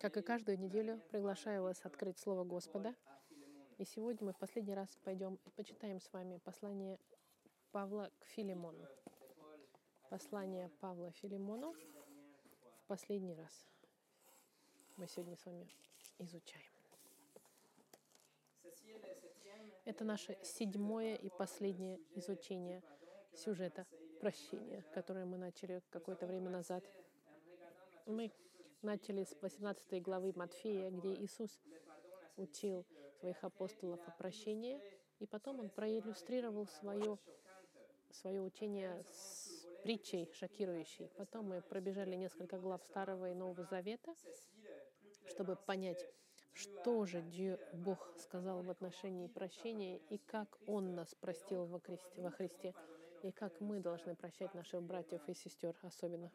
Как и каждую неделю, приглашаю вас открыть Слово Господа. И сегодня мы в последний раз пойдем и почитаем с вами послание Павла к Филимону. Послание Павла Филимону в последний раз. Мы сегодня с вами изучаем. Это наше седьмое и последнее изучение сюжета прощения, которое мы начали какое-то время назад. Мы начали с 18 главы Матфея, где Иисус учил своих апостолов о прощении, и потом он проиллюстрировал свое, свое учение с притчей шокирующей. Потом мы пробежали несколько глав Старого и Нового Завета, чтобы понять, что же Бог сказал в отношении прощения и как Он нас простил во Христе, во Христе и как мы должны прощать наших братьев и сестер особенно.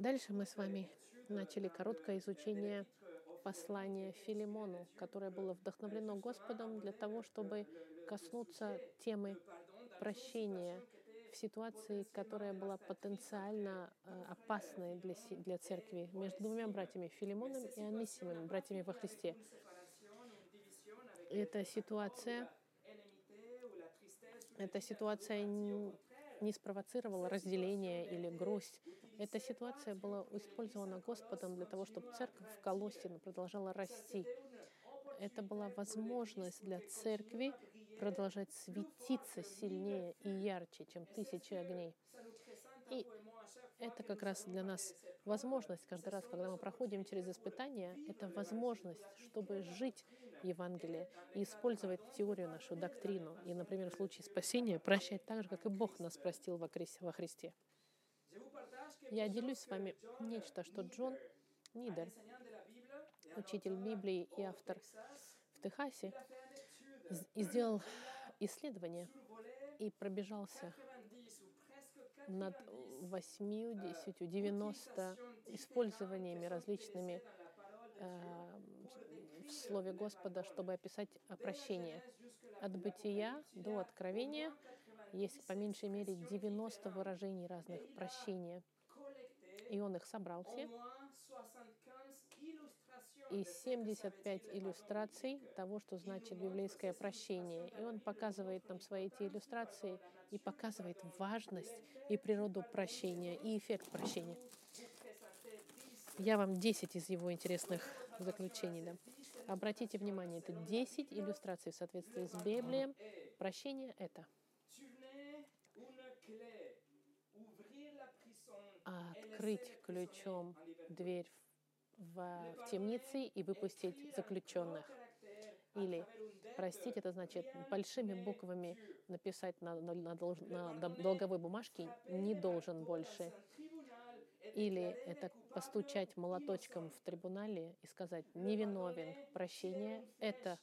Дальше мы с вами начали короткое изучение послания Филимону, которое было вдохновлено Господом для того, чтобы коснуться темы прощения в ситуации, которая была потенциально э, опасной для, для церкви между двумя братьями Филимоном и Анисимом, братьями во Христе. Эта ситуация, эта ситуация не спровоцировала разделение или грусть эта ситуация была использована Господом для того, чтобы церковь в Колоссе продолжала расти. Это была возможность для церкви продолжать светиться сильнее и ярче, чем тысячи огней. И это как раз для нас возможность каждый раз, когда мы проходим через испытания, это возможность, чтобы жить Евангелие и использовать теорию, нашу доктрину. И, например, в случае спасения прощать так же, как и Бог нас простил во Христе. Я делюсь с вами нечто, что Джон Нидер, учитель Библии и автор в Техасе, сделал исследование и пробежался над 80, 90 использованиями различными э, в Слове Господа, чтобы описать прощение. От бытия до откровения есть по меньшей мере 90 выражений разных прощения и он их собрал все. И 75 иллюстраций того, что значит библейское прощение. И он показывает нам свои эти иллюстрации и показывает важность и природу прощения, и эффект прощения. Я вам 10 из его интересных заключений дам. Обратите внимание, это 10 иллюстраций в соответствии с Библией. Прощение — это открыть ключом дверь в, в темнице и выпустить заключенных. Или простить, это значит большими буквами написать на, на, на, на долговой бумажке «не должен больше». Или это постучать молоточком в трибунале и сказать «невиновен». Прощение — это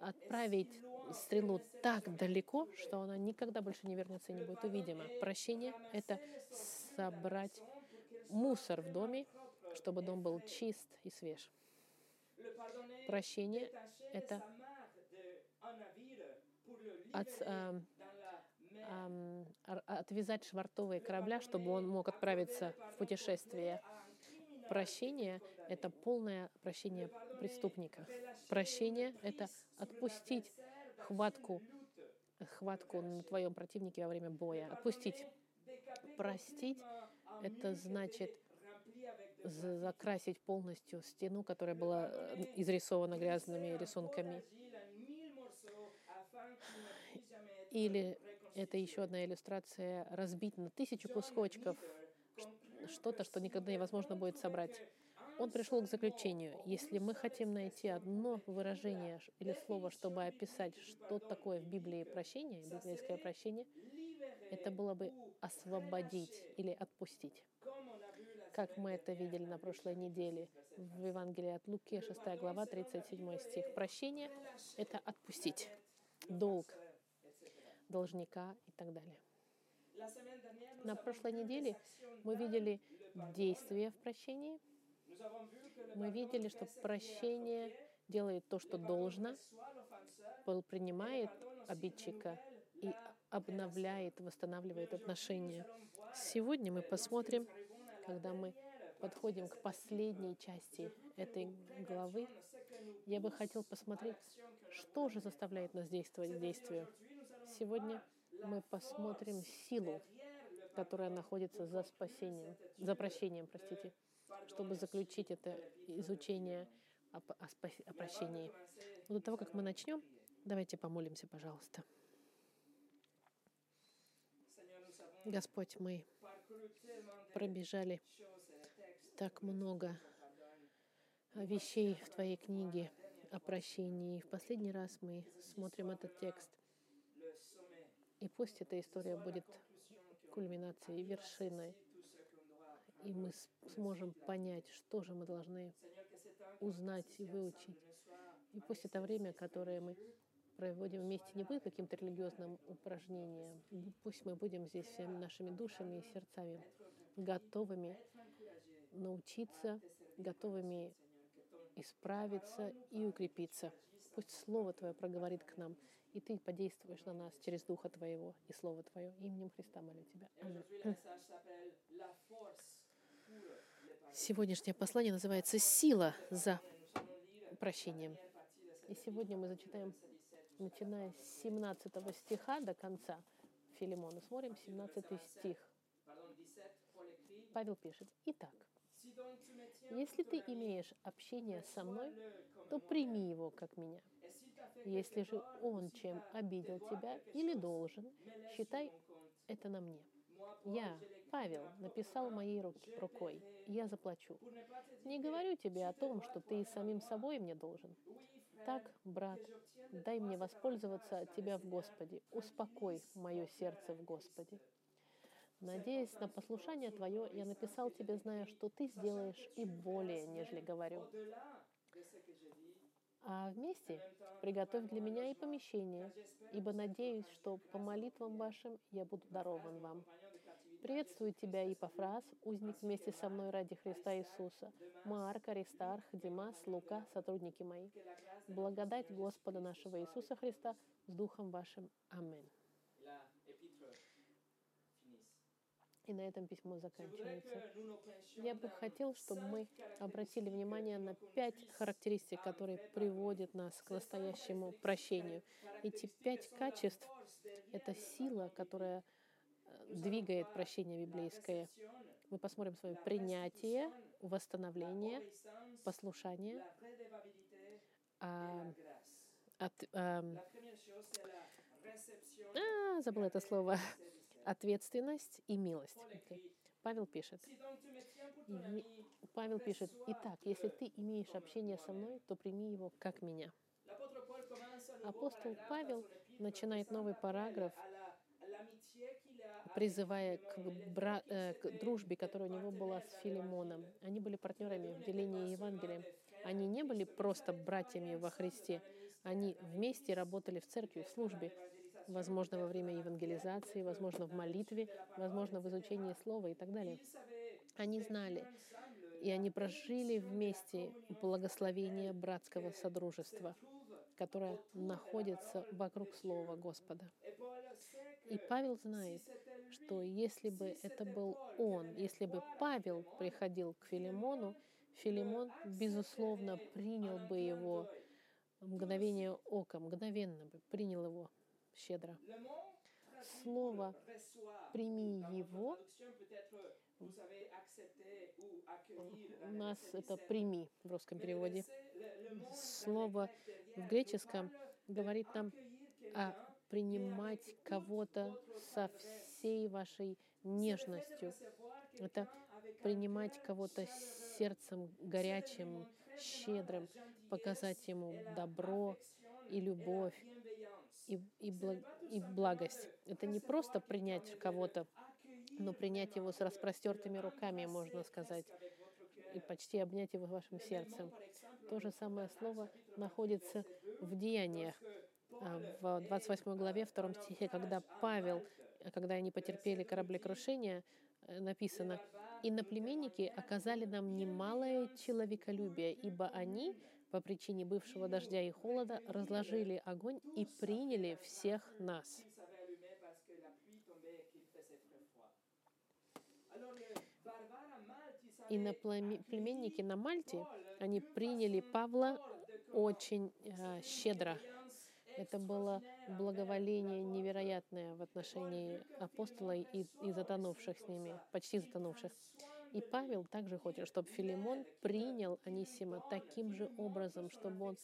отправить стрелу так далеко, что она никогда больше не вернется и не будет увидима. Прощение — это собрать мусор в доме, чтобы дом был чист и свеж. Прощение — это от, э, э, отвязать швартовые корабля, чтобы он мог отправиться в путешествие. Прощение — это полное прощение преступника. Прощение — это отпустить хватку, хватку на твоем противнике во время боя. Отпустить. Простить это значит закрасить полностью стену, которая была э, изрисована грязными рисунками. Или это еще одна иллюстрация разбить на тысячу кусочков что-то, что никогда невозможно будет собрать. Он пришел к заключению, если мы хотим найти одно выражение или слово, чтобы описать, что такое в Библии прощение, библейское прощение, это было бы освободить или отпустить. Как мы это видели на прошлой неделе в Евангелии от Луки, 6 глава, 37 стих. Прощение — это отпустить долг должника и так далее. На прошлой неделе мы видели действие в прощении. Мы видели, что прощение делает то, что должно, принимает обидчика и обновляет, восстанавливает отношения. Сегодня мы посмотрим, когда мы подходим к последней части этой главы, я бы хотел посмотреть, что же заставляет нас действовать действию. Сегодня мы посмотрим силу, которая находится за спасением, за прощением, простите, чтобы заключить это изучение о, о, спас- о прощении. Но до того, как мы начнем, давайте помолимся, пожалуйста. Господь, мы пробежали так много вещей в Твоей книге о прощении. И в последний раз мы смотрим этот текст. И пусть эта история будет кульминацией, вершиной, и мы сможем понять, что же мы должны узнать и выучить. И пусть это время, которое мы проводим вместе, не будет каким-то религиозным упражнением. Пусть мы будем здесь всеми нашими душами и сердцами готовыми научиться, готовыми исправиться и укрепиться. Пусть Слово Твое проговорит к нам, и Ты подействуешь на нас через Духа Твоего и Слово Твое. Именем Христа молю Тебя. Сегодняшнее послание называется «Сила за прощением». И сегодня мы зачитаем, начиная с 17 стиха до конца Филимона. Смотрим 17 стих. Павел пишет, «Итак, если ты имеешь общение со мной, то прими его как меня. Если же он чем обидел тебя или должен, считай это на мне. Я, Павел, написал моей рукой, я заплачу. Не говорю тебе о том, что ты и самим собой мне должен. Так, брат, дай мне воспользоваться от тебя в Господе. Успокой мое сердце в Господе. Надеясь на послушание Твое, я написал тебе, зная, что Ты сделаешь и более, нежели говорю. А вместе приготовь для меня и помещение, ибо надеюсь, что по молитвам вашим я буду дарован вам. Приветствую тебя, Ипофраз, узник вместе со мной ради Христа Иисуса, Марк, Аристарх, Димас, Лука, сотрудники мои. Благодать Господа нашего Иисуса Христа с Духом вашим. Аминь. И на этом письмо заканчивается. Я бы хотел, чтобы мы обратили внимание на пять характеристик, которые приводят нас к настоящему прощению. Эти пять качеств — это сила, которая двигает прощение библейское. Мы посмотрим с вами принятие, восстановление, послушание, а, от, а, а, забыла это слово, ответственность и милость. Павел пишет. Павел пишет, «Итак, если ты имеешь общение со мной, то прими его как меня». Апостол Павел начинает новый параграф, призывая к, бра... э, к дружбе, которая у него была с Филимоном. Они были партнерами в делении Евангелия. Они не были просто братьями во Христе. Они вместе работали в церкви, в службе возможно, во время евангелизации, возможно, в молитве, возможно, в изучении слова и так далее. Они знали, и они прожили вместе благословение братского содружества, которое находится вокруг Слова Господа. И Павел знает, что если бы это был он, если бы Павел приходил к Филимону, Филимон, безусловно, принял бы его мгновение ока, мгновенно бы принял его щедро. Слово «прими его» у нас это «прими» в русском переводе. Слово в греческом говорит нам о принимать кого-то со всей вашей нежностью. Это принимать кого-то сердцем горячим, щедрым, показать ему добро и любовь, и, и, благ, и благость. Это не просто принять кого-то, но принять его с распростертыми руками, можно сказать, и почти обнять его вашим сердцем. То же самое слово находится в деяниях, в 28 главе, 2 стихе, когда Павел, когда они потерпели кораблекрушение, э, написано, «Иноплеменники оказали нам немалое человеколюбие, ибо они, по причине бывшего дождя и холода разложили огонь и приняли всех нас. иноплеменники на Мальте, они приняли Павла очень э, щедро. Это было благоволение невероятное в отношении апостола и, и затонувших с ними, почти затонувших. И Павел также хочет, чтобы Филимон принял Анисима таким же образом, чтобы он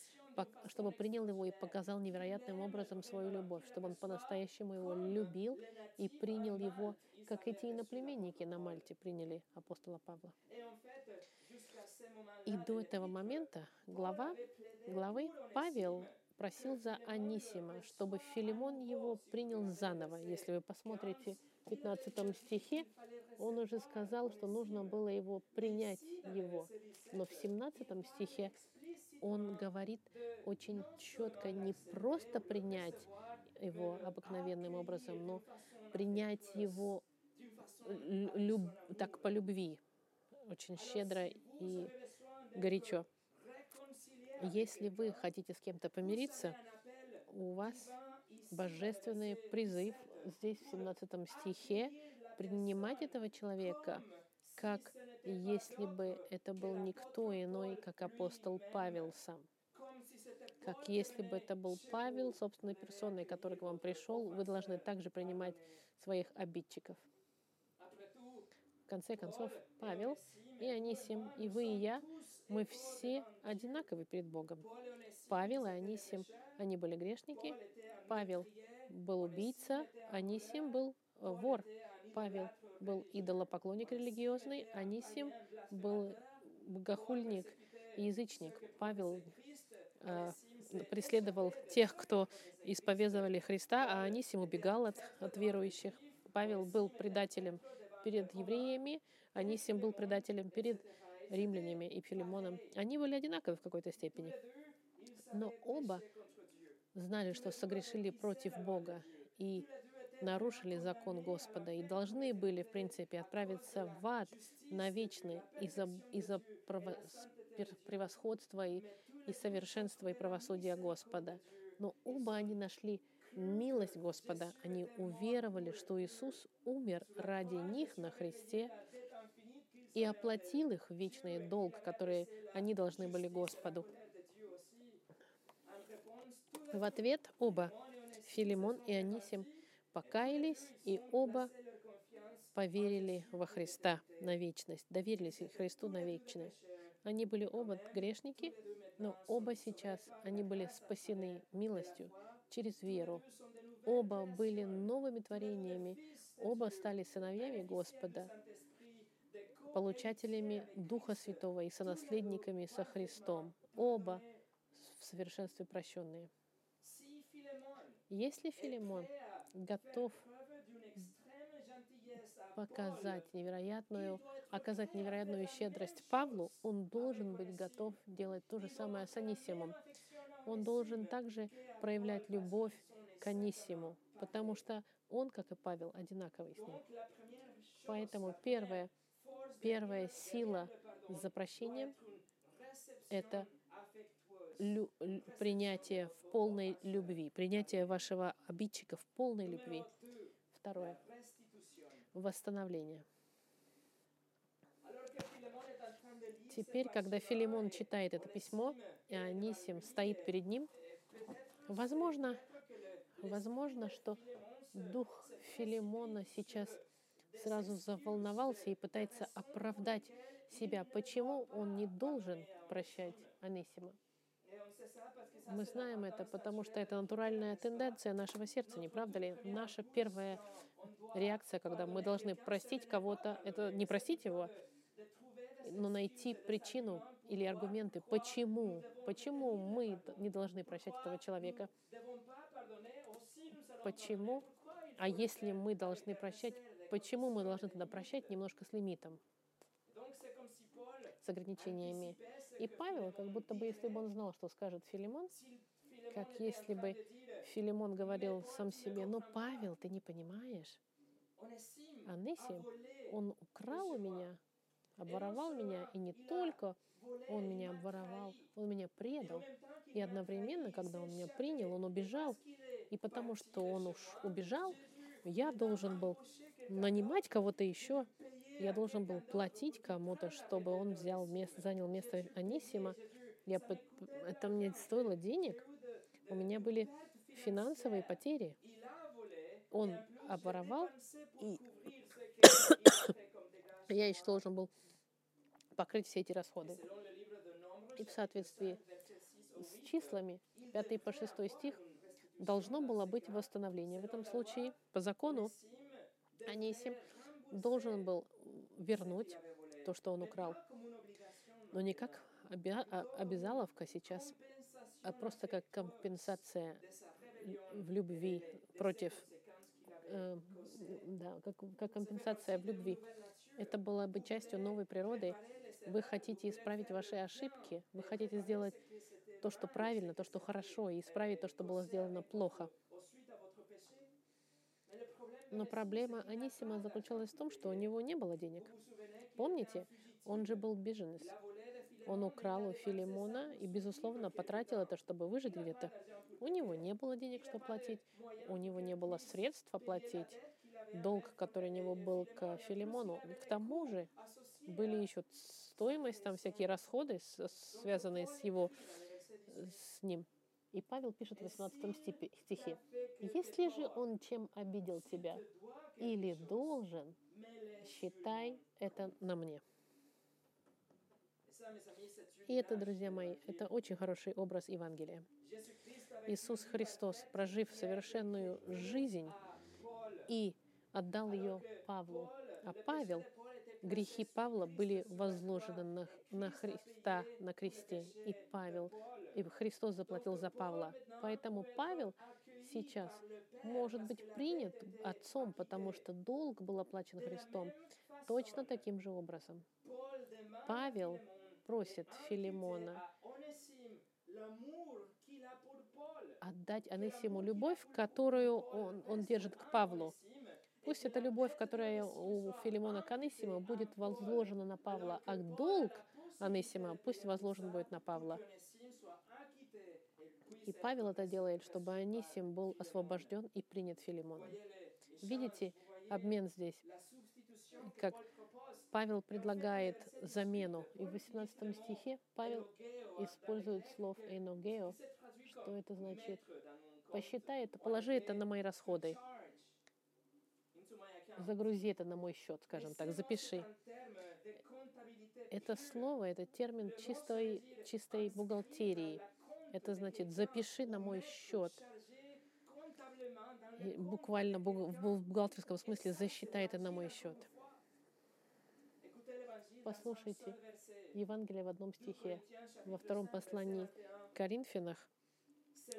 чтобы принял его и показал невероятным образом свою любовь, чтобы он по-настоящему его любил и принял его, как эти иноплеменники на Мальте приняли апостола Павла. И до этого момента глава, главы Павел просил за Анисима, чтобы Филимон его принял заново. Если вы посмотрите в 15 стихе, он уже сказал, что нужно было его принять его. Но в 17 стихе он говорит очень четко не просто принять его обыкновенным образом, но принять его люб, так по любви, очень щедро и горячо. Если вы хотите с кем-то помириться, у вас божественный призыв здесь в 17 стихе принимать этого человека как если бы это был никто иной, как апостол Павел сам. Как если бы это был Павел собственной персоной, который к вам пришел, вы должны также принимать своих обидчиков. В конце концов, Павел и Анисим, и вы, и я, мы все одинаковы перед Богом. Павел и Анисим, они были грешники. Павел был убийца, Анисим был вор. Павел был идолопоклонник религиозный, Анисим был богохульник и язычник. Павел э, преследовал тех, кто исповедовали Христа, а Анисим убегал от, от верующих. Павел был предателем перед евреями, Анисим был предателем перед римлянами и Филимоном. Они были одинаковы в какой-то степени. Но оба знали, что согрешили против Бога. И нарушили закон Господа и должны были, в принципе, отправиться в ад навечно из-за из превосходства и, и совершенства и правосудия Господа. Но оба они нашли милость Господа. Они уверовали, что Иисус умер ради них на Христе и оплатил их вечный долг, который они должны были Господу. В ответ оба, Филимон и Анисим, покаялись, и оба поверили во Христа на вечность, доверились Христу на вечность. Они были оба грешники, но оба сейчас, они были спасены милостью через веру. Оба были новыми творениями, оба стали сыновьями Господа, получателями Духа Святого и сонаследниками со Христом. Оба в совершенстве прощенные. Если Филимон готов показать невероятную, оказать невероятную щедрость Павлу, он должен быть готов делать то же самое с Анисимом. Он должен также проявлять любовь к Анисиму, потому что он, как и Павел, одинаковый с ним. Поэтому первая, первая сила за прощением — это лю- принятие в полной любви, принятие вашего обидчика в полной любви. Второе. Восстановление. Теперь, когда Филимон читает это письмо, и Анисим стоит перед ним, возможно, возможно, что дух Филимона сейчас сразу заволновался и пытается оправдать себя, почему он не должен прощать Анисима. Мы знаем это, потому что это натуральная тенденция нашего сердца, не правда ли? Наша первая реакция, когда мы должны простить кого-то, это не простить его, но найти причину или аргументы, почему, почему мы не должны прощать этого человека. Почему? А если мы должны прощать, почему мы должны тогда прощать немножко с лимитом, с ограничениями? И Павел, как будто бы, если бы он знал, что скажет Филимон, как если бы Филимон говорил сам себе, ну, Павел, ты не понимаешь. Анисим, он украл у меня, обворовал меня, и не только он меня обворовал, он меня предал. И одновременно, когда он меня принял, он убежал. И потому что он уж убежал, Я должен был нанимать кого-то еще, я должен был платить кому-то, чтобы он взял место, занял место Анисима. Я, это мне стоило денег. У меня были финансовые потери. Он обворовал, и я еще должен был покрыть все эти расходы. И в соответствии с числами, 5 по 6 стих, должно было быть восстановление. В этом случае, по закону, Анисим должен был вернуть то, что он украл. Но не как а, обязаловка сейчас, а просто как компенсация в любви против, э, да, как, как компенсация в любви. Это было бы частью новой природы. Вы хотите исправить ваши ошибки, вы хотите сделать то, что правильно, то, что хорошо, и исправить то, что было сделано плохо. Но проблема Анисима заключалась в том, что у него не было денег. Помните, он же был беженец. Он украл у Филимона и, безусловно, потратил это, чтобы выжить где-то. У него не было денег, чтобы платить. У него не было средств оплатить долг, который у него был к Филимону. К тому же были еще стоимость, там всякие расходы, связанные с его, с ним. И Павел пишет в 18 стихе, «Если же он чем обидел тебя или должен, считай это на мне». И это, друзья мои, это очень хороший образ Евангелия. Иисус Христос, прожив совершенную жизнь и отдал ее Павлу. А Павел, грехи Павла были возложены на, на Христа на кресте. И Павел, и Христос заплатил за Павла. Поэтому Павел сейчас может быть принят Отцом, потому что долг был оплачен Христом точно таким же образом. Павел просит Филимона отдать Анисиму любовь, которую он, он держит к Павлу. Пусть эта любовь, которая у Филимона к Анисиму, будет возложена на Павла, а долг Анисима пусть возложен будет на Павла. И Павел это делает, чтобы Анисим был освобожден и принят Филимоном. Видите обмен здесь, как Павел предлагает замену. И в 18 стихе Павел использует слов «эногео», что это значит «посчитай это, положи это на мои расходы» загрузи это на мой счет, скажем так, запиши. Это слово, это термин чистой, чистой бухгалтерии. Это значит, запиши на мой счет. И буквально в бухгалтерском смысле засчитай это на мой счет. Послушайте Евангелие в одном стихе, во втором послании Коринфянах,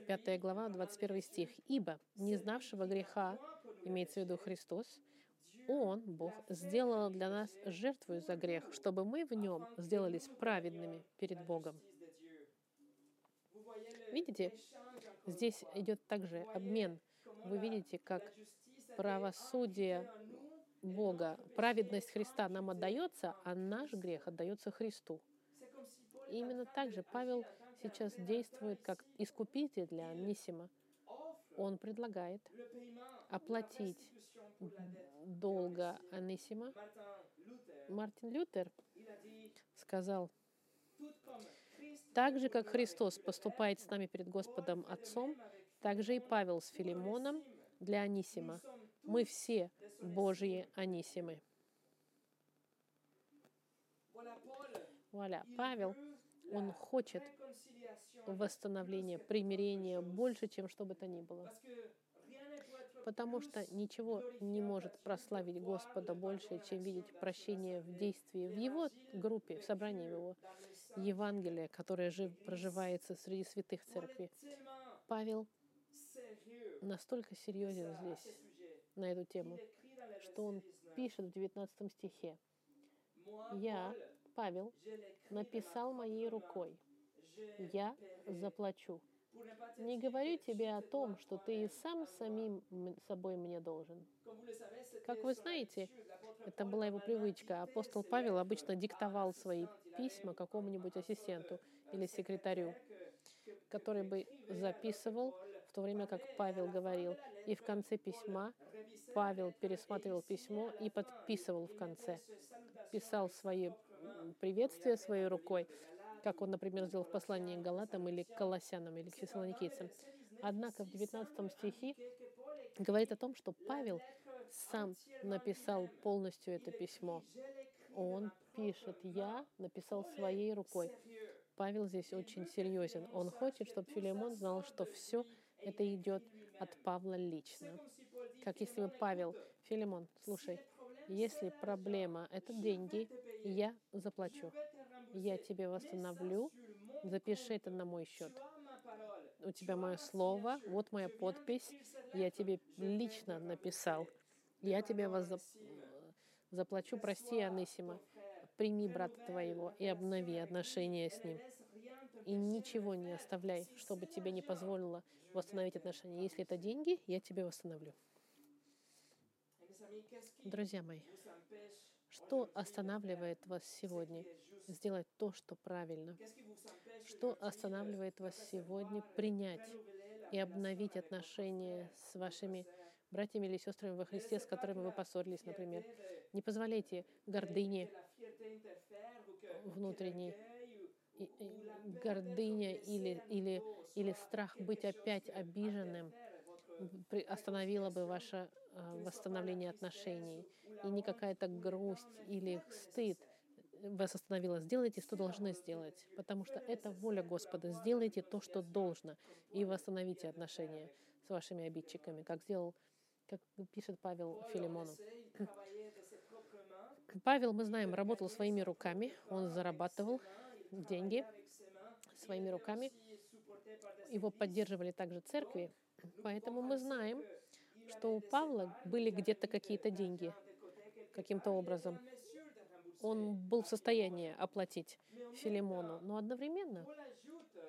5 глава, 21 стих. «Ибо не знавшего греха, имеется в виду Христос, он, Бог, сделал для нас жертву за грех, чтобы мы в нем сделались праведными перед Богом. Видите, здесь идет также обмен. Вы видите, как правосудие Бога, праведность Христа нам отдается, а наш грех отдается Христу. И именно так же Павел сейчас действует как искупитель для Анисима. Он предлагает оплатить долга Анисима, Мартин Лютер сказал, так же, как Христос поступает с нами перед Господом Отцом, так же и Павел с Филимоном для Анисима. Мы все Божьи Анисимы. Вуаля. Павел, он хочет восстановления, примирения больше, чем что бы то ни было потому что ничего не может прославить Господа больше, чем видеть прощение в действии в Его группе, в собрании Его, Евангелия, которое жив, проживается среди святых церкви. Павел настолько серьезен здесь, на эту тему, что он пишет в 19 стихе. «Я, Павел, написал моей рукой, я заплачу не говорю тебе о том, что ты и сам самим собой мне должен. Как вы знаете, это была его привычка. Апостол Павел обычно диктовал свои письма какому-нибудь ассистенту или секретарю, который бы записывал в то время, как Павел говорил. И в конце письма Павел пересматривал письмо и подписывал в конце. Писал свои приветствия своей рукой, как он, например, сделал в послании к Галатам или к Колоссянам или к Фессалоникийцам. Однако в 19 стихе говорит о том, что Павел сам написал полностью это письмо. Он пишет, я написал своей рукой. Павел здесь очень серьезен. Он хочет, чтобы Филимон знал, что все это идет от Павла лично. Как если бы Павел, Филимон, слушай, если проблема — это деньги, я заплачу. Я тебе восстановлю, запиши это на мой счет. У тебя мое слово, вот моя подпись, я тебе лично написал. Я тебе воззап... заплачу, прости, Анисима. Прими брата твоего и обнови отношения с ним. И ничего не оставляй, чтобы тебе не позволило восстановить отношения. Если это деньги, я тебе восстановлю. Друзья мои, что останавливает вас сегодня сделать то, что правильно? Что останавливает вас сегодня принять и обновить отношения с вашими братьями или сестрами во Христе, с которыми вы поссорились, например? Не позволяйте гордыне внутренней гордыня или, или, или страх быть опять обиженным остановила бы ваше э, восстановление отношений. И не какая-то грусть или стыд вас остановила. Сделайте, что должны сделать, потому что это воля Господа. Сделайте то, что должно, и восстановите отношения с вашими обидчиками, как сделал, как пишет Павел Филимону. Павел, мы знаем, работал своими руками, он зарабатывал, деньги своими руками. Его поддерживали также церкви. Поэтому мы знаем, что у Павла были где-то какие-то деньги каким-то образом. Он был в состоянии оплатить Филимону. Но одновременно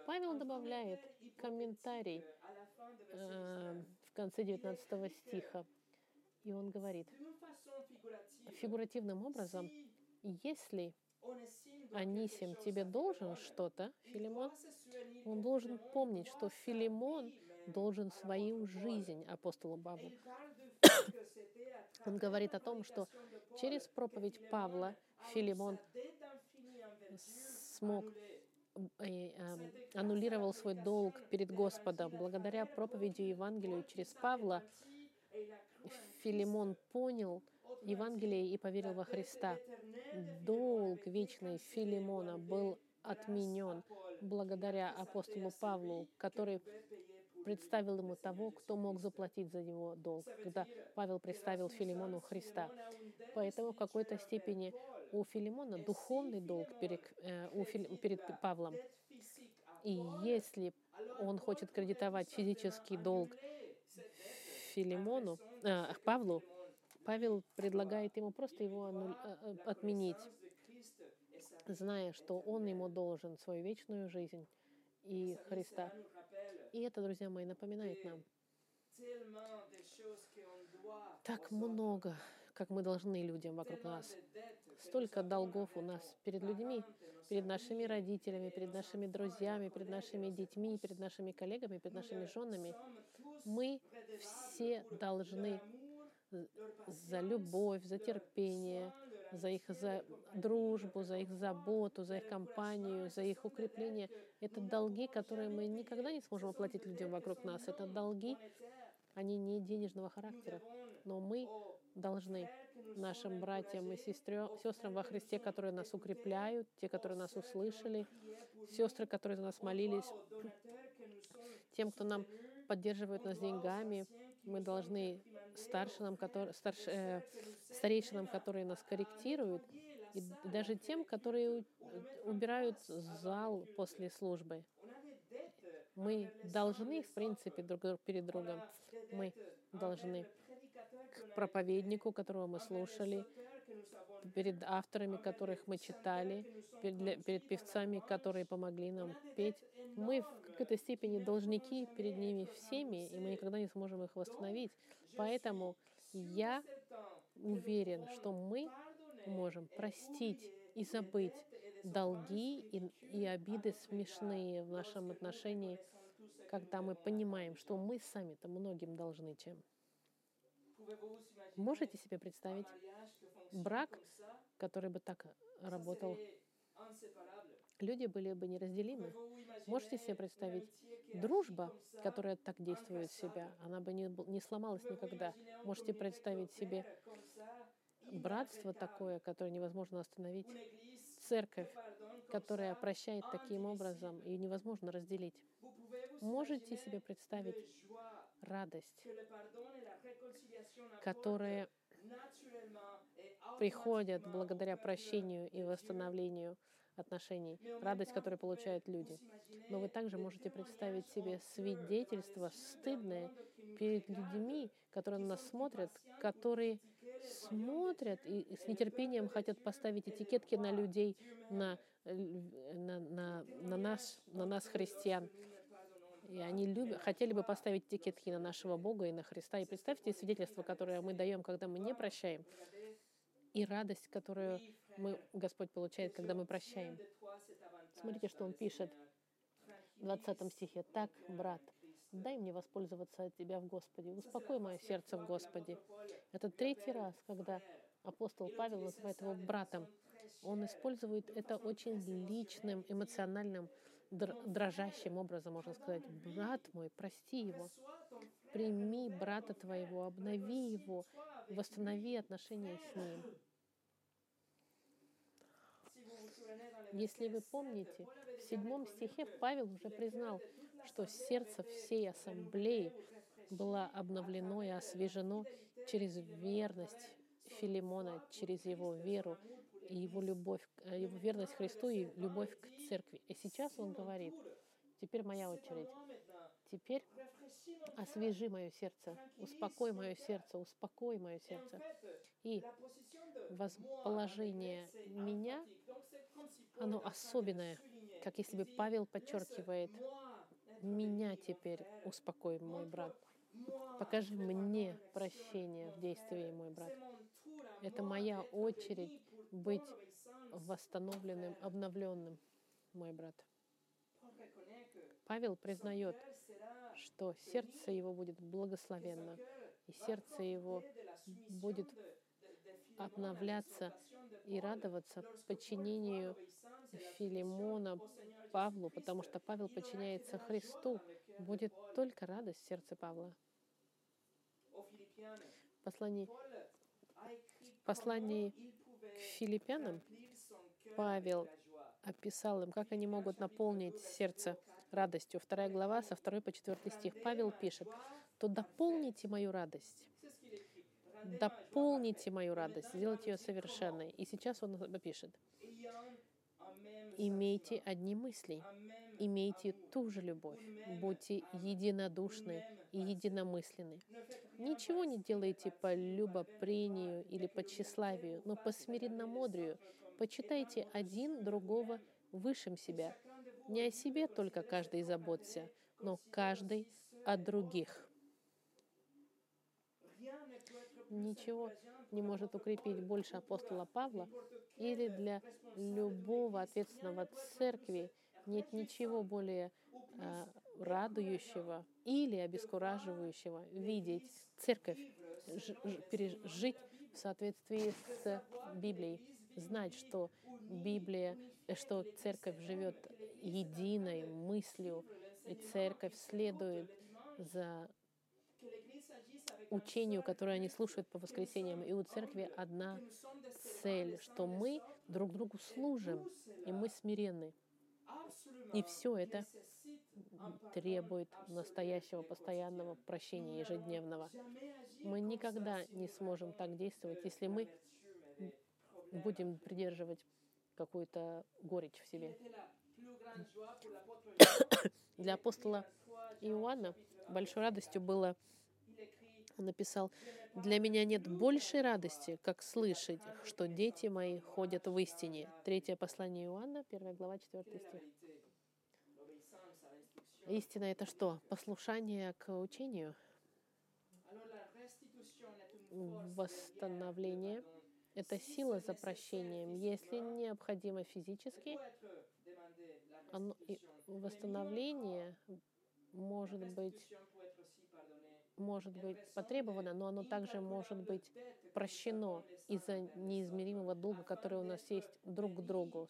Павел добавляет комментарий э, в конце 19 стиха. И он говорит, фигуративным образом, если Анисим тебе должен что-то, Филимон, он должен помнить, что Филимон должен свою жизнь апостолу Павлу. Он говорит о том, что через проповедь Павла Филимон смог и, э, аннулировал свой долг перед Господом. Благодаря проповеди Евангелию через Павла Филимон понял Евангелие и поверил во Христа долг вечный Филимона был отменен благодаря апостолу Павлу, который представил ему того, кто мог заплатить за него долг, когда Павел представил Филимону Христа. Поэтому в какой-то степени у Филимона духовный долг перед, э, у Фили, перед Павлом. И если он хочет кредитовать физический долг Филимону, э, Павлу, Павел предлагает ему просто его э, э, отменить, зная, что он ему должен свою вечную жизнь и Христа. И это, друзья мои, напоминает нам так много, как мы должны людям вокруг нас. Столько долгов у нас перед людьми, перед нашими родителями, перед нашими друзьями, перед нашими детьми, перед нашими коллегами, перед нашими женами. Мы все должны за любовь, за терпение, за их за дружбу, за их заботу, за их компанию, за их укрепление. Это долги, которые мы никогда не сможем оплатить людям вокруг нас. Это долги, они не денежного характера. Но мы должны нашим братьям и сестрам во Христе, которые нас укрепляют, те, которые нас услышали, сестры, которые за нас молились, тем, кто нам поддерживает нас деньгами, мы должны старшинам, которые, старш, э, старейшинам, которые нас корректируют, и даже тем, которые убирают зал после службы. Мы должны, в принципе, друг перед другом. Мы должны к проповеднику, которого мы слушали, перед авторами, которых мы читали, перед, перед певцами, которые помогли нам петь. Мы в какой-то степени должники перед ними всеми, и мы никогда не сможем их восстановить. Поэтому я уверен, что мы можем простить и забыть долги и, и обиды смешные в нашем отношении, когда мы понимаем, что мы сами-то многим должны чем. Можете себе представить брак, который бы так работал? Люди были бы неразделимы. Можете себе представить дружба, которая так действует в себя, она бы не, не сломалась никогда. Можете представить себе братство такое, которое невозможно остановить. Церковь, которая прощает таким образом и невозможно разделить. Можете себе представить радость, которая приходят благодаря прощению и восстановлению отношений, радость, которую получают люди. Но вы также можете представить себе свидетельство стыдное перед людьми, которые на нас смотрят, которые смотрят и с нетерпением хотят поставить этикетки на людей, на, на, на, на, нас, на нас, христиан. И они любят, хотели бы поставить этикетки на нашего Бога и на Христа. И представьте свидетельство, которое мы даем, когда мы не прощаем, и радость, которую мы, Господь получает, когда мы прощаем. Смотрите, что Он пишет в 20 стихе. «Так, брат, дай мне воспользоваться от Тебя в Господе, успокой мое сердце в Господе». Это третий раз, когда апостол Павел называет его братом. Он использует это очень личным, эмоциональным дрожащим образом, можно сказать, «Брат мой, прости его, прими брата твоего, обнови его, восстанови отношения с ним». Если вы помните, в седьмом стихе Павел уже признал, что сердце всей ассамблеи было обновлено и освежено через верность Филимона, через его веру и его любовь, э, его верность Христу и любовь к церкви. И сейчас он говорит, теперь моя очередь. Теперь освежи мое сердце, успокой мое сердце, успокой мое сердце. И положение меня, оно особенное, как если бы Павел подчеркивает, меня теперь успокой, мой брат. Покажи мне прощение в действии, мой брат. Это моя очередь быть восстановленным, обновленным, мой брат. Павел признает, что сердце его будет благословенно, и сердце его будет обновляться и радоваться подчинению Филимона Павлу, потому что Павел подчиняется Христу. Будет только радость в сердце Павла. Послание, к филиппянам Павел описал им, как они могут наполнить сердце радостью. Вторая глава, со 2 по 4 стих. Павел пишет, то дополните мою радость. Дополните мою радость, сделайте ее совершенной. И сейчас он пишет, имейте одни мысли, имейте ту же любовь, будьте единодушны и единомысленны. Ничего не делайте по любопрению или по тщеславию, но по смиренномудрию. Почитайте один другого высшим себя. Не о себе только каждый заботься, но каждый о других. Ничего не может укрепить больше апостола Павла или для любого ответственного церкви нет ничего более э, радующего или обескураживающего видеть церковь, жить в соответствии с Библией, знать, что Библия, что церковь живет единой мыслью, и церковь следует за учению, которое они слушают по воскресеньям. И у церкви одна цель, что мы друг другу служим, и мы смиренны. И все это требует настоящего постоянного прощения ежедневного. Мы никогда не сможем так действовать, если мы будем придерживать какую-то горечь в себе. Для апостола Иоанна большой радостью было, он написал, «Для меня нет большей радости, как слышать, что дети мои ходят в истине». Третье послание Иоанна, первая глава, 4 стих. Истина — это что? Послушание к учению? Восстановление — это сила за прощением. Если необходимо физически, оно, восстановление может быть может быть потребовано, но оно также может быть прощено из-за неизмеримого долга, который у нас есть друг к другу,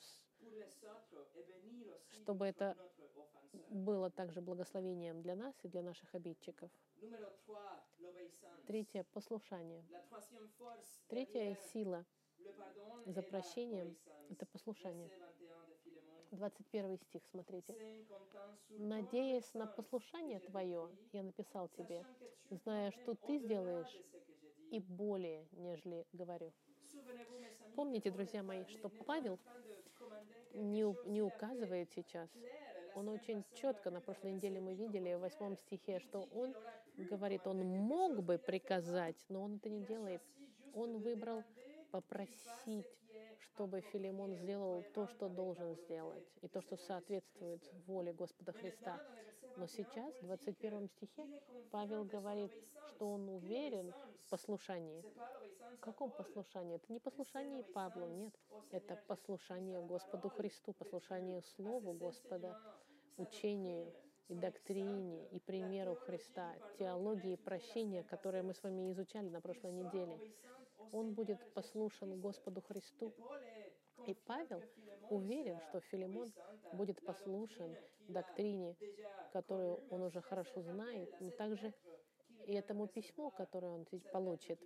чтобы это было также благословением для нас и для наших обидчиков. Третье — послушание. Третья сила за прощением — это послушание. 21 стих, смотрите. «Надеясь на послушание Твое, я написал тебе, зная, что Ты сделаешь, и более, нежели говорю». Помните, друзья мои, что Павел не, не указывает сейчас. Он очень четко, на прошлой неделе мы видели в восьмом стихе, что он говорит, он мог бы приказать, но он это не делает. Он выбрал попросить чтобы Филимон сделал то, что должен сделать, и то, что соответствует воле Господа Христа. Но сейчас, в 21 стихе, Павел говорит, что он уверен в послушании. В каком послушании? Это не послушание Павлу, нет. Это послушание Господу Христу, послушание Слову Господа, учению и доктрине, и примеру Христа, теологии прощения, которые мы с вами изучали на прошлой неделе он будет послушан Господу Христу. И Павел уверен, что Филимон будет послушен доктрине, которую он уже хорошо знает, но также и этому письму, которое он получит,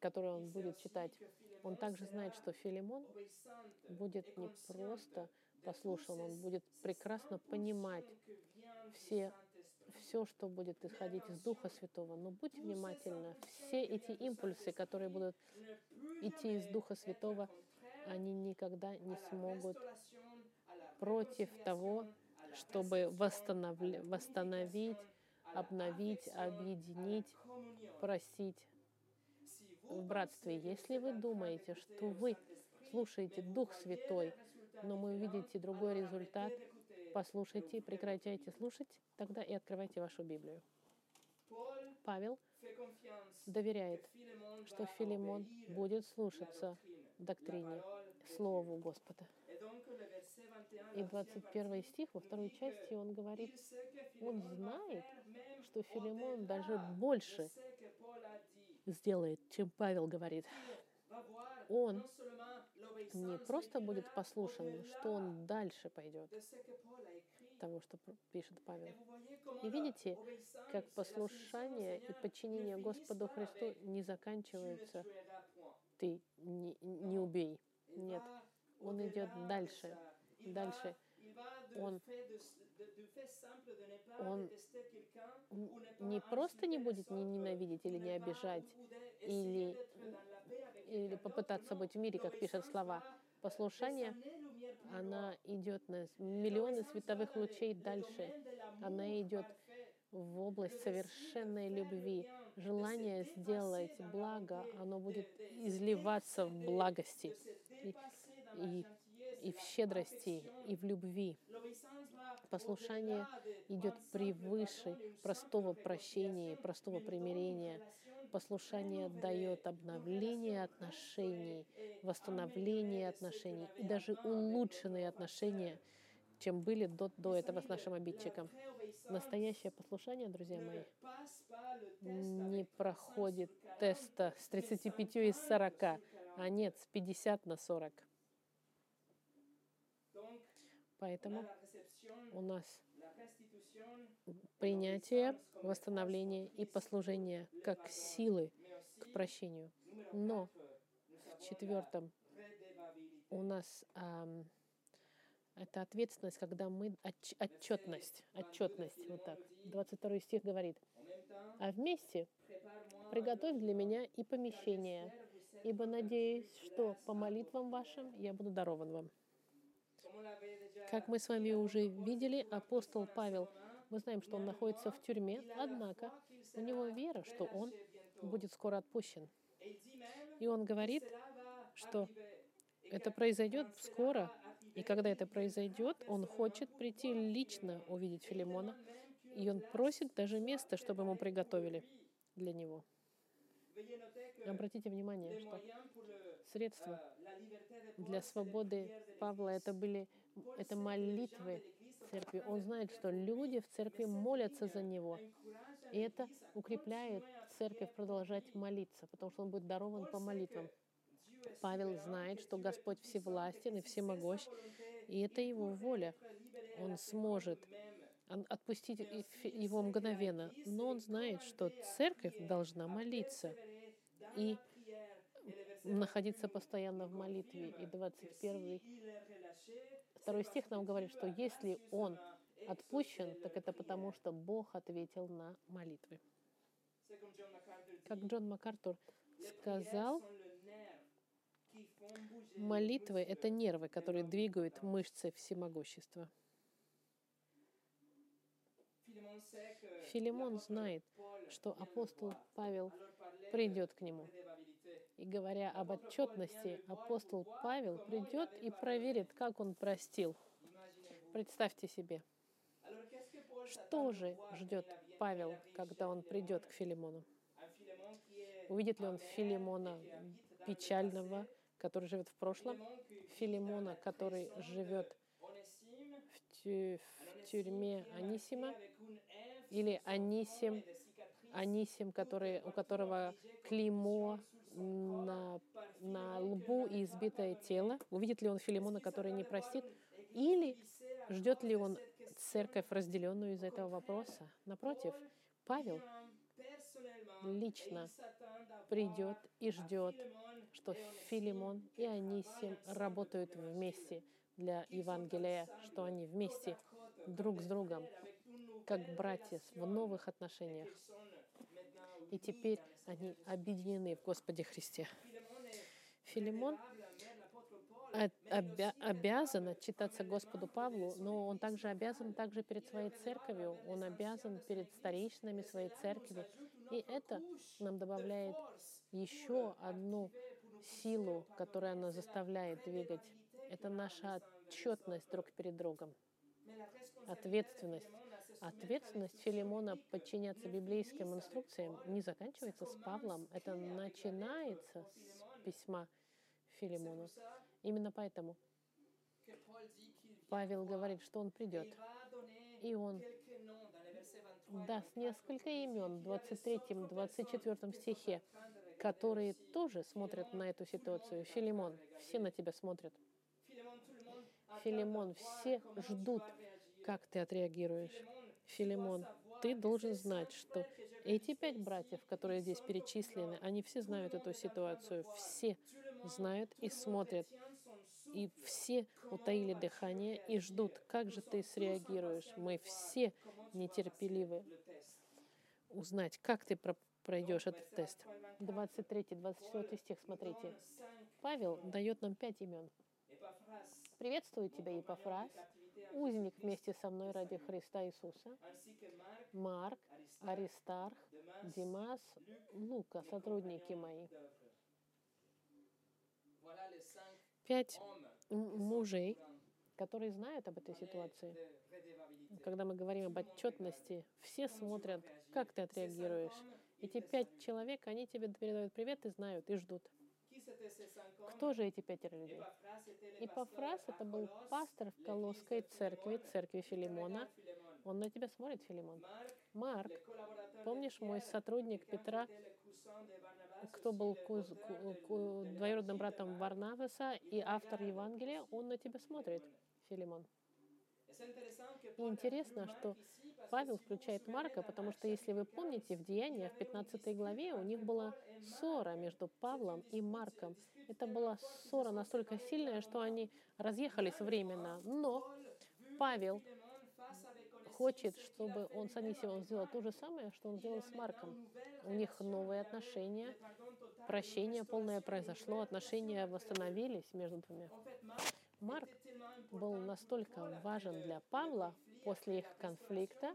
которое он будет читать. Он также знает, что Филимон будет не просто послушан, он будет прекрасно понимать все все, что будет исходить из Духа Святого. Но будьте внимательны, все эти импульсы, которые будут идти из Духа Святого, они никогда не смогут против того, чтобы восстановить, восстановить обновить, объединить, просить в братстве. Если вы думаете, что вы слушаете Дух Святой, но мы увидите другой результат, послушайте, прекращайте слушать, тогда и открывайте вашу Библию. Павел доверяет, что Филимон будет слушаться доктрине, Слову Господа. И 21 стих, во второй части он говорит, он знает, что Филимон даже больше сделает, чем Павел говорит. Он не просто будет послушан, что он дальше пойдет того, что пишет Павел. И видите, как послушание и подчинение Господу Христу не заканчиваются. Ты не, не убей. Нет. Он идет дальше. Дальше. Он, он не просто не будет не ненавидеть или не обижать, или, или попытаться быть в мире, как пишет слова. Послушание она идет на миллионы световых лучей дальше. Она идет в область совершенной любви. Желание сделать благо, оно будет изливаться в благости и, и, и в щедрости, и в любви. Послушание идет превыше простого прощения, простого примирения. Послушание дает обновление отношений, восстановление отношений и даже улучшенные отношения, чем были до, до этого с нашим обидчиком. Настоящее послушание, друзья мои, не проходит теста с 35 из 40, а нет, с 50 на 40. Поэтому у нас принятие, восстановление и послужение как силы к прощению. Но в четвертом у нас эм, это ответственность, когда мы отч, отчетность, отчетность, вот так. 22 стих говорит, а вместе приготовь для меня и помещение, ибо надеюсь, что по молитвам вашим я буду дарован вам. Как мы с вами уже видели, апостол Павел, мы знаем, что он находится в тюрьме, однако у него вера, что он будет скоро отпущен. И он говорит, что это произойдет скоро, и когда это произойдет, он хочет прийти лично увидеть Филимона, и он просит даже место, чтобы ему приготовили для него. Обратите внимание, что средства для свободы Павла это были это молитвы церкви. Он знает, что люди в церкви молятся за него. И это укрепляет церковь продолжать молиться, потому что он будет дарован по молитвам. Павел знает, что Господь всевластен и всемогущ, и это его воля. Он сможет отпустить его мгновенно. Но он знает, что церковь должна молиться и находиться постоянно в молитве. И 21 второй стих нам говорит, что если он отпущен, так это потому, что Бог ответил на молитвы. Как Джон МакАртур сказал, молитвы — это нервы, которые двигают мышцы всемогущества. Филимон знает, что апостол Павел придет к нему. И говоря об отчетности, апостол Павел придет и проверит, как он простил. Представьте себе, что же ждет Павел, когда он придет к Филимону? Увидит ли он Филимона печального, который живет в прошлом, Филимона, который живет в, тю в тюрьме Анисима, или Анисим, Анисим, который, у которого клеймо на, на лбу и избитое тело. Увидит ли он Филимона, который не простит? Или ждет ли он церковь, разделенную из-за этого вопроса? Напротив, Павел лично придет и ждет, что Филимон и Анисим работают вместе для Евангелия, что они вместе друг с другом, как братья в новых отношениях. И теперь они объединены в Господе Христе. Филимон обя обязан отчитаться Господу Павлу, но он также обязан также перед своей церковью, он обязан перед старейшинами своей церкви. И это нам добавляет еще одну силу, которая нас заставляет двигать. Это наша отчетность друг перед другом, ответственность. Ответственность Филимона подчиняться библейским инструкциям не заканчивается с Павлом, это начинается с письма Филимону. Именно поэтому Павел говорит, что он придет, и он даст несколько имен в 23-24 стихе, которые тоже смотрят на эту ситуацию. Филимон, все на тебя смотрят. Филимон, все ждут, как ты отреагируешь. Филимон, ты должен знать, что эти пять братьев, которые здесь перечислены, они все знают эту ситуацию, все знают и смотрят. И все утаили дыхание и ждут, как же ты среагируешь. Мы все нетерпеливы узнать, как ты пройдешь этот тест. 23-24 стих, смотрите. Павел дает нам пять имен. Приветствую тебя, Епофраз, узник вместе со мной ради Христа Иисуса, Марк, Аристарх, Димас, Лука, сотрудники мои. Пять мужей, которые знают об этой ситуации. Когда мы говорим об отчетности, все смотрят, как ты отреагируешь. Эти пять человек, они тебе передают привет и знают, и ждут. Кто же эти пятеро людей? Ипофраз — это был пастор в Колосской церкви, церкви Филимона. Он на тебя смотрит, Филимон. Марк, помнишь мой сотрудник Петра, кто был куз, ку, ку, двоюродным братом Варнавеса и автор Евангелия, он на тебя смотрит, Филимон. И интересно, что Павел включает Марка, потому что, если вы помните, в Деяниях, в 15 главе, у них была ссора между Павлом и Марком. Это была ссора настолько сильная, что они разъехались временно. Но Павел хочет, чтобы он с Анисимом сделал то же самое, что он сделал с Марком. У них новые отношения, прощение полное произошло, отношения восстановились между двумя. Марк был настолько важен для Павла после их конфликта,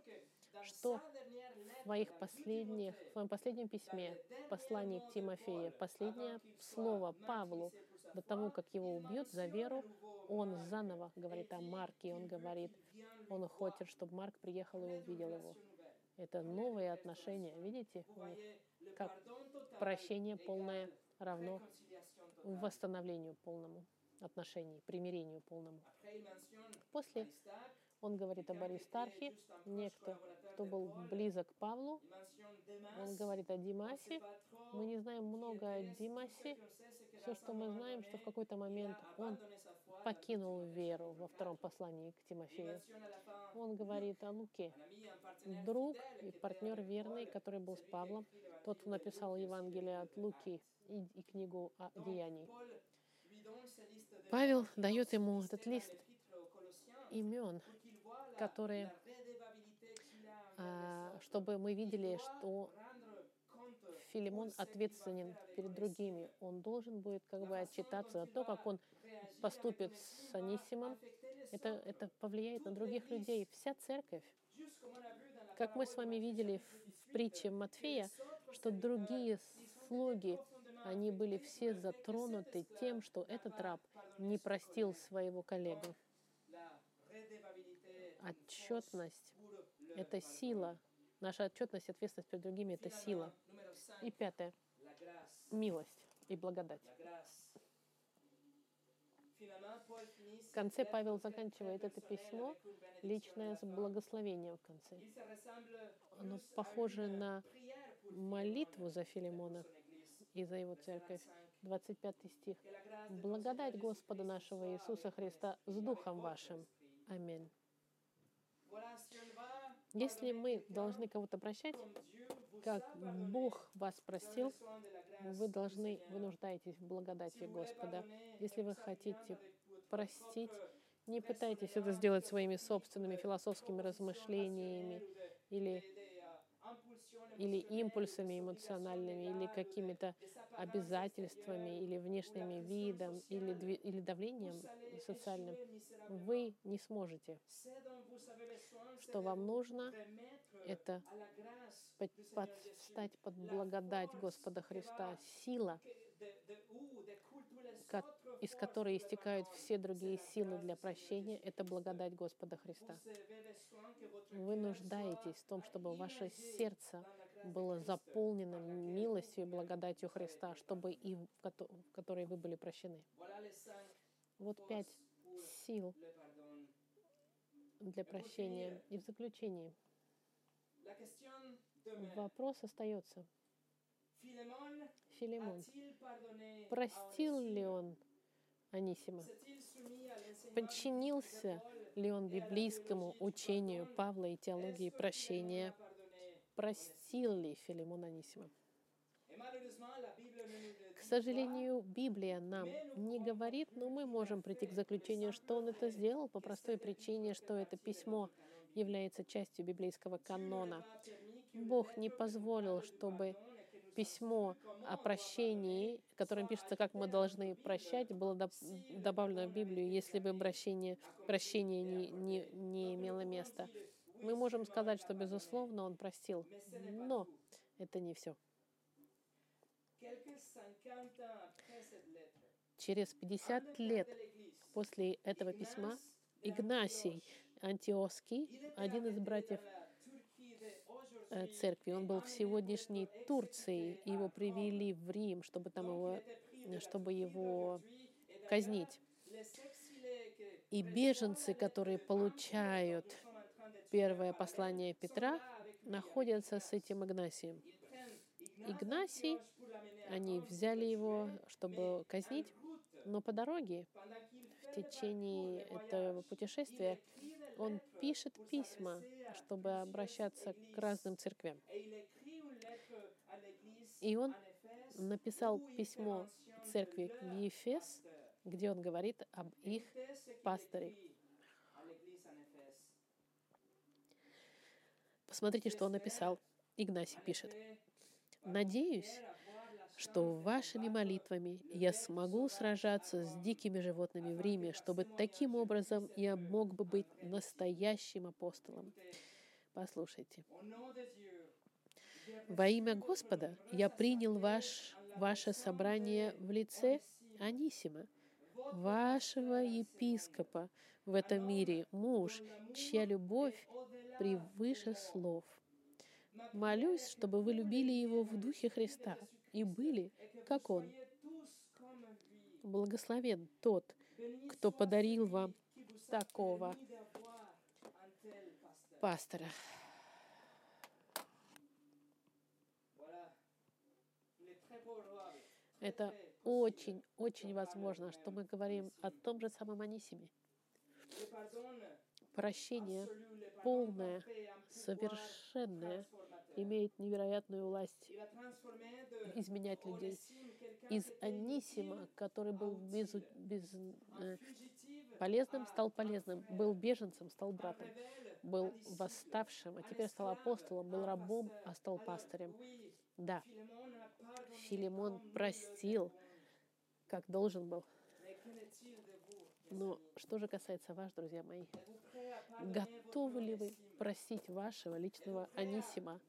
что в, своих последних, в своем последнем письме, послании к Тимофею, последнее слово Павлу до того, как его убьют за веру, он заново говорит о Марке, он говорит, он хочет, чтобы Марк приехал и увидел его. Это новые отношения. Видите, как прощение полное равно восстановлению полному отношений, примирению полному. После Он говорит об Аристархе, некто, кто был близок к Павлу. Он говорит о Димасе. Мы не знаем много о Димасе. Все, что мы знаем, что в какой-то момент он покинул веру во втором послании к Тимофею. Он говорит о Луке, друг и партнер верный, который был с Павлом, тот, кто написал Евангелие от Луки и, и книгу о деяний. Павел дает ему этот лист имен, которые, а, чтобы мы видели, что Филимон ответственен перед другими. Он должен будет как бы отчитаться за то, как он поступит с Анисимом. Это, это повлияет на других людей. Вся церковь, как мы с вами видели в, в притче Матфея, что другие слуги, они были все затронуты тем, что этот раб не простил своего коллегу. Отчетность — это сила. Наша отчетность, ответственность перед другими — это сила. И пятое — милость и благодать. В конце Павел заканчивает это письмо личное с благословением в конце. Оно похоже на молитву за Филимона и за его церковь. 25 стих. «Благодать Господа нашего Иисуса Христа с Духом вашим». Аминь. Если мы должны кого-то прощать, как Бог вас простил, вы должны, вы нуждаетесь в благодати Господа. Если вы хотите простить, не пытайтесь это сделать своими собственными философскими размышлениями или или импульсами эмоциональными, или какими-то обязательствами, или внешними видом, или, или давлением социальным, вы не сможете. Что вам нужно, это подстать под благодать Господа Христа, сила, из которой истекают все другие силы для прощения, это благодать Господа Христа. Вы нуждаетесь в том, чтобы ваше сердце было заполнено милостью и благодатью Христа, чтобы и в которой вы были прощены. Вот пять сил для прощения. И в заключении вопрос остается. Филимон, простил ли он Анисима? Подчинился ли он библейскому учению Павла и теологии прощения? Простил ли Филимон Анисима? К сожалению, Библия нам не говорит, но мы можем прийти к заключению, что он это сделал по простой причине, что это письмо является частью библейского канона. Бог не позволил, чтобы письмо о прощении, которым пишется, как мы должны прощать, было добавлено в Библию, если бы прощение, прощение не, не, не имело места. Мы можем сказать, что, безусловно, он простил, но это не все. Через 50 лет после этого письма Игнасий Антиоский, один из братьев церкви. Он был в сегодняшней Турции. Его привели в Рим, чтобы там его, чтобы его казнить. И беженцы, которые получают первое послание Петра, находятся с этим Игнасием. Игнасий, они взяли его, чтобы казнить, но по дороге, в течение этого путешествия, он пишет письма, чтобы обращаться к разным церквям. И он написал письмо церкви в Ефес, где он говорит об их пасторе. Посмотрите, что он написал. Игнасий пишет. «Надеюсь, что вашими молитвами я смогу сражаться с дикими животными в Риме, чтобы таким образом я мог бы быть настоящим апостолом. Послушайте. Во имя Господа я принял ваш, ваше собрание в лице Анисима, вашего епископа в этом мире, муж, чья любовь превыше слов. Молюсь, чтобы вы любили его в духе Христа, и были, как Он. Благословен тот, кто подарил вам такого пастора. Это очень-очень возможно, что мы говорим о том же самом Анисиме. Прощение полное, совершенное, имеет невероятную власть изменять людей. Из Анисима, который был без, без, э, полезным, стал полезным, был беженцем, стал братом, был восставшим, а теперь стал апостолом, был рабом, а стал пастырем. Да, Филимон простил, как должен был. Но что же касается вас, друзья мои, готовы ли вы просить вашего личного Анисима?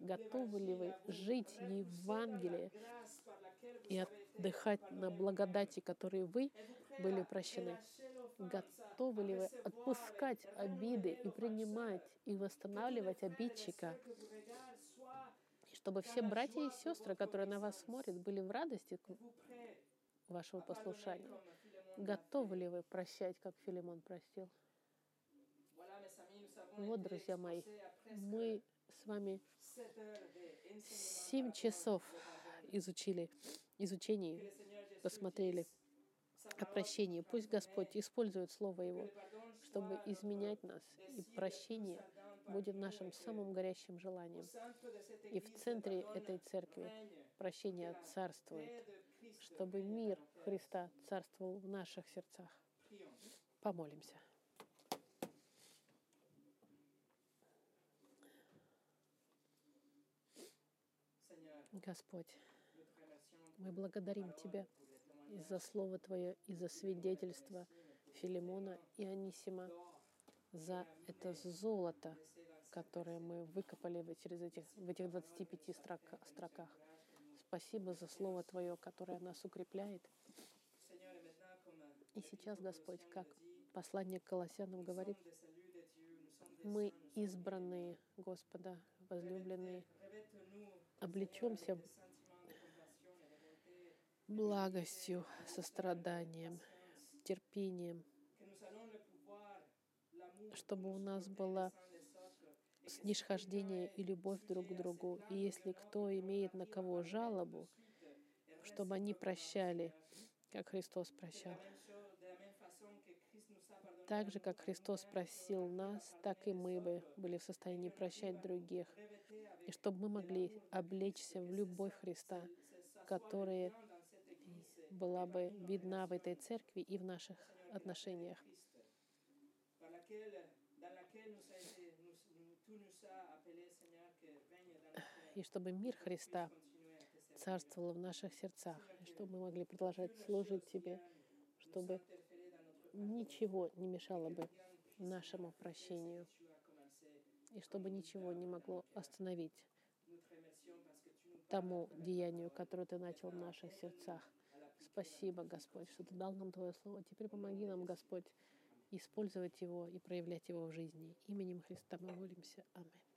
Готовы ли вы жить Евангелие и отдыхать на благодати, которые вы были прощены? Готовы ли вы отпускать обиды и принимать и восстанавливать обидчика? чтобы все братья и сестры, которые на вас смотрят, были в радости вашего послушания. Готовы ли вы прощать, как Филимон простил? Вот, друзья мои, мы с вами семь часов изучили, изучений, посмотрели о прощении. Пусть Господь использует Слово Его, чтобы изменять нас. И прощение будет нашим самым горящим желанием. И в центре этой церкви прощение царствует, чтобы мир Христа царствовал в наших сердцах. Помолимся. Господь, мы благодарим Тебя за Слово Твое и за свидетельство Филимона и Анисима, за это золото, которые мы выкопали через этих, в этих 25 строк, строках. Спасибо за Слово Твое, которое нас укрепляет. И сейчас, Господь, как послание к Колоссянам говорит, мы избранные Господа, возлюбленные, облечемся благостью, состраданием, терпением, чтобы у нас была снисхождение и любовь друг к другу. И если кто имеет на кого жалобу, чтобы они прощали, как Христос прощал. Так же, как Христос просил нас, так и мы бы были в состоянии прощать других. И чтобы мы могли облечься в любовь Христа, которая была бы видна в этой церкви и в наших отношениях и чтобы мир Христа царствовал в наших сердцах, и чтобы мы могли продолжать служить Тебе, чтобы ничего не мешало бы нашему прощению, и чтобы ничего не могло остановить тому деянию, которое Ты начал в наших сердцах. Спасибо, Господь, что Ты дал нам Твое Слово. Теперь помоги нам, Господь, использовать его и проявлять его в жизни. Именем Христа мы молимся. Аминь.